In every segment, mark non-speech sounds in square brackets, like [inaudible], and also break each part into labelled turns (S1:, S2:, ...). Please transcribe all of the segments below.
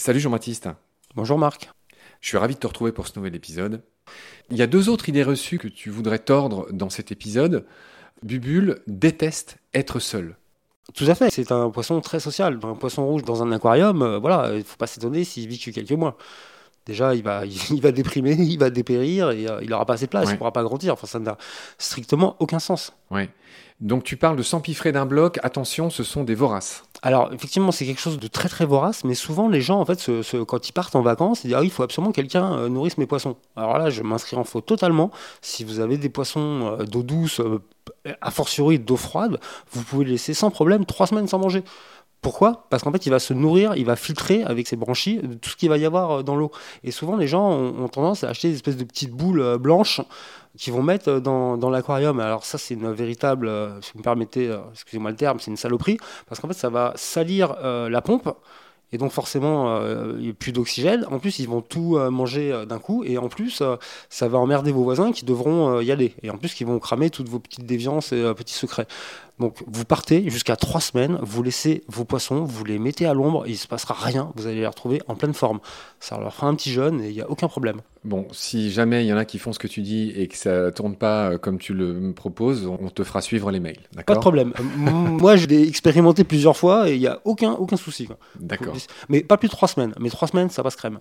S1: Salut Jean-Baptiste.
S2: Bonjour Marc.
S1: Je suis ravi de te retrouver pour ce nouvel épisode. Il y a deux autres idées reçues que tu voudrais tordre dans cet épisode. Bubule déteste être seul.
S2: Tout à fait, c'est un poisson très social. Un poisson rouge dans un aquarium, euh, voilà, il ne faut pas s'étonner s'il vit que quelques mois. Déjà, il va, [laughs] il va déprimer, il va dépérir et euh, il n'aura pas assez de place, il ne pourra pas grandir. Enfin, ça n'a strictement aucun sens.
S1: Ouais. Donc tu parles de s'empiffrer d'un bloc. Attention, ce sont des voraces.
S2: Alors, effectivement, c'est quelque chose de très très vorace, mais souvent les gens, en fait, se- se- quand ils partent en vacances, ils disent Ah il faut absolument que quelqu'un euh, nourrisse mes poissons. Alors là, je m'inscris en faux totalement. Si vous avez des poissons euh, d'eau douce, a fortiori d'eau froide, vous pouvez laisser sans problème trois semaines sans manger. Pourquoi? Parce qu'en fait, il va se nourrir, il va filtrer avec ses branchies de tout ce qu'il va y avoir euh, dans l'eau. Et souvent, les gens ont, tendance à acheter des espèces de petites boules euh, blanches qu'ils vont mettre euh, dans, l'aquarium. Alors ça, c'est une véritable, euh, si vous me permettez, euh, excusez-moi le terme, c'est une saloperie, parce qu'en fait, ça va salir euh, la pompe. Et donc forcément, euh, il n'y a plus d'oxygène. En plus, ils vont tout euh, manger euh, d'un coup. Et en plus, euh, ça va emmerder vos voisins qui devront euh, y aller. Et en plus, qui vont cramer toutes vos petites déviances et euh, petits secrets. Donc vous partez jusqu'à trois semaines, vous laissez vos poissons, vous les mettez à l'ombre, il ne se passera rien, vous allez les retrouver en pleine forme. Ça leur fera un petit jeûne et il n'y a aucun problème.
S1: Bon, si jamais il y en a qui font ce que tu dis et que ça tourne pas euh, comme tu le proposes, on te fera suivre les mails.
S2: Pas de problème. Euh, [laughs] Moi, je l'ai expérimenté plusieurs fois et il n'y a aucun, aucun souci.
S1: D'accord.
S2: Mais pas plus de trois semaines. Mais trois semaines, ça passe crème.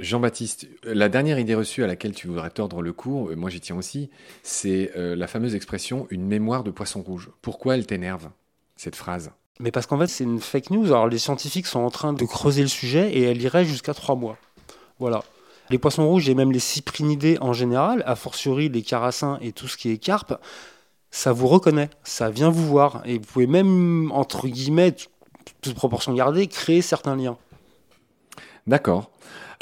S1: Jean-Baptiste, la dernière idée reçue à laquelle tu voudrais tordre le cours, moi j'y tiens aussi, c'est euh, la fameuse expression une mémoire de poisson rouge. Pourquoi elle t'énerve, cette phrase?
S2: Mais parce qu'en fait, c'est une fake news. Alors, les scientifiques sont en train de creuser le sujet et elle irait jusqu'à trois mois. Voilà. Les poissons rouges et même les cyprinidés en général, a fortiori les carassins et tout ce qui est carpe, ça vous reconnaît, ça vient vous voir. Et vous pouvez même, entre guillemets, toute proportion gardée, créer certains liens.
S1: D'accord.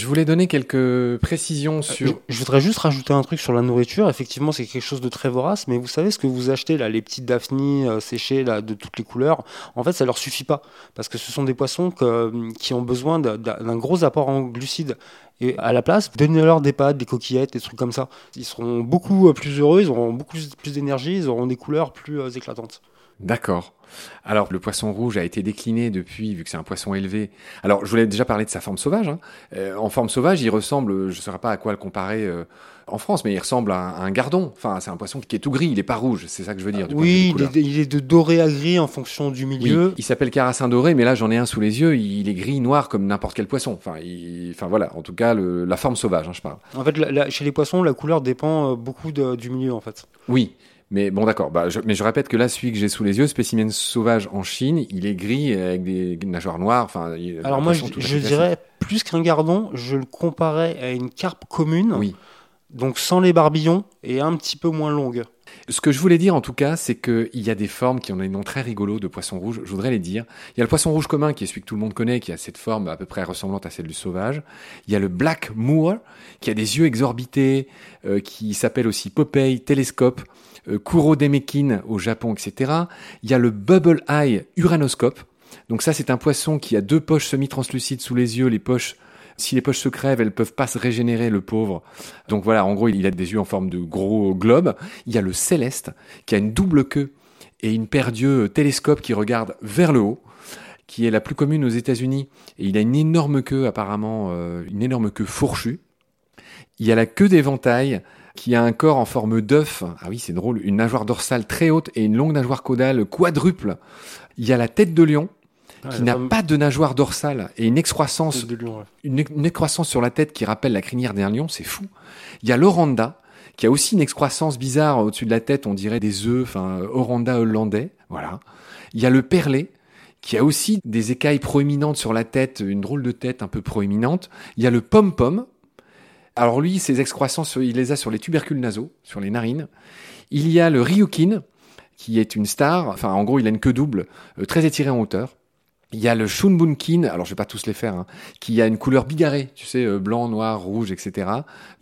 S1: Je voulais donner quelques précisions
S2: Je,
S1: sur...
S2: je voudrais juste rajouter un truc sur la nourriture. Effectivement, c'est quelque chose de très vorace, mais vous savez ce que vous achetez là, les petites daphnies euh, séchées là, de toutes les couleurs. En fait, ça leur suffit pas parce que ce sont des poissons que- qui ont besoin d'un- gros apport en glucides. Et à la place, donnez-leur des pâtes, des coquillettes, des trucs comme ça. Ils seront beaucoup euh, plus heureux, ils auront beaucoup plus, d'énergie, ils auront des couleurs plus euh, éclatantes.
S1: D'accord. Alors, le poisson rouge a été décliné depuis, vu que c'est un poisson élevé. Alors, je voulais déjà parler de sa forme sauvage. hein. Euh, en forme sauvage, il ressemble, je ne saurais pas à quoi le comparer euh, en France, mais il ressemble à un, à un gardon. Enfin, c'est un poisson qui est tout gris, il n'est pas rouge, c'est ça que je veux dire. du
S2: Oui, il est, il est de doré à gris en fonction du
S1: Oui,
S2: milieu.
S1: il s'appelle carassin doré, mais là j'en ai un sous les yeux, il est gris noir comme n'importe quel poisson. Enfin, il- enfin voilà, en tout cas le- la forme sauvage, hein, je parle.
S2: En fait, la- la- chez les poissons, la couleur dépend euh, beaucoup de- du milieu en fait.
S1: Oui, mais bon d'accord. Bah, je- mais je répète que là celui que j'ai sous les yeux, spécimen sauvage en Chine, il est gris avec des, nageoires noires. Enfin,
S2: Alors moi, je, je dirais plus qu'un gardon, je le comparais à une carpe commune,
S1: Oui.
S2: donc sans les barbillons et un petit peu moins longue.
S1: Ce que je voulais dire en tout cas, c'est qu'il y a des formes qui ont des noms très rigolos de poissons rouges. Je voudrais les dire. Il y a le poisson rouge commun qui est celui que tout le monde connaît, qui a cette forme à peu près ressemblante à celle du sauvage. Il y a le black moor qui a des yeux exorbités, euh, qui s'appelle aussi Popeye, télescope, euh, Kuro Demekin au Japon, etc. Il y a le bubble eye uranoscope. Donc ça, c'est un poisson qui a deux poches semi-translucides sous les yeux. Les poches, si les poches se crèvent, elles peuvent pas se régénérer, le pauvre. Donc voilà, en gros, il a des yeux en forme de gros globe. Il y a le céleste, qui a une double queue et une paire d'yeux télescope qui regarde vers le haut, qui est la plus commune aux États-Unis. Et il a une énorme queue, apparemment, euh, une énorme queue fourchue. Il y a la queue d'éventail, qui a un corps en forme d'œuf. Ah oui, c'est drôle. Une nageoire dorsale très haute et une longue nageoire caudale quadruple. Il y a la tête de lion, qui n'a pas de nageoire dorsale et une excroissance
S2: de lion. ouais.
S1: une, une excroissance sur la tête qui rappelle la crinière d'un lion, c'est fou. Il y a l'oranda, qui a aussi une excroissance bizarre au-dessus de la tête, on dirait des œufs, enfin, oranda hollandais, voilà. Il y a le perlé, qui a aussi des écailles proéminentes sur la tête, une drôle de tête un peu proéminente. Il y a le pom-pom. Alors lui, ses excroissances, il les a sur les tubercules nasaux, sur les narines. Il y a le ryukin, qui est une star, enfin, en gros, il a une queue double, euh, très étirée en hauteur. Il y a le Shunbunkin, alors je vais pas tous les faire, hein, qui a une couleur bigarrée, tu sais, euh, blanc, noir, rouge, etc.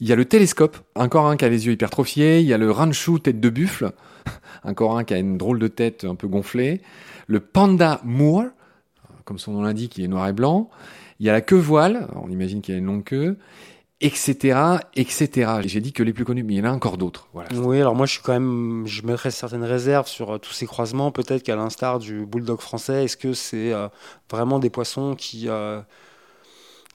S1: Il y a le télescope, encore un qui a les yeux hypertrophiés. Il y a le Ranchu, tête de buffle, [laughs] encore un qui a une drôle de tête un peu gonflée. Le Panda Moor, comme son nom l'indique, il est noir et blanc. Il y a la queue voile, on imagine qu'il a une longue queue. Etc., etc. J'ai dit que les plus connus, mais il y en a encore d'autres. Voilà.
S2: Oui, alors moi je suis quand même, je mettrais certaines réserves sur euh, tous ces croisements. Peut-être qu'à l'instar du bulldog français, est-ce que c'est euh, vraiment des poissons qui, euh,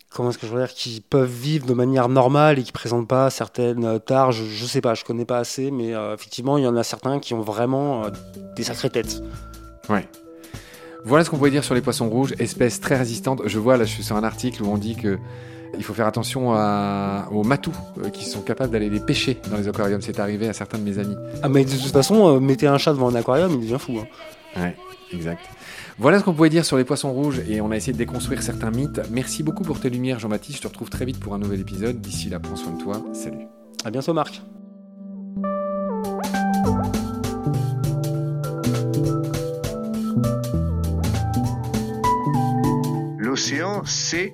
S2: comment est-ce que je veux dire, qui peuvent vivre de manière normale et qui présentent pas certaines tares? Je, je sais pas, je connais pas assez, mais effectivement il y en a certains qui ont vraiment des sacrées têtes.
S1: Ouais. Voilà ce qu'on pouvait dire sur les poissons rouges, espèces très résistantes. Je vois là, je suis sur un article où on dit que il faut faire attention aux matous euh, qui sont capables d'aller les pêcher dans les aquariums. C'est arrivé à certains de mes amis.
S2: Ah, mais de toute façon, euh, mettez un chat devant un aquarium, il devient fou.
S1: Hein. Ouais, exact. Voilà ce qu'on pouvait dire sur les poissons rouges et on a essayé de déconstruire certains mythes. Merci beaucoup pour tes lumières, Jean-Baptiste. Je te retrouve très vite pour un nouvel épisode. D'ici là, prends soin de toi. Salut.
S2: À bientôt, Marc.
S3: L'océan, c'est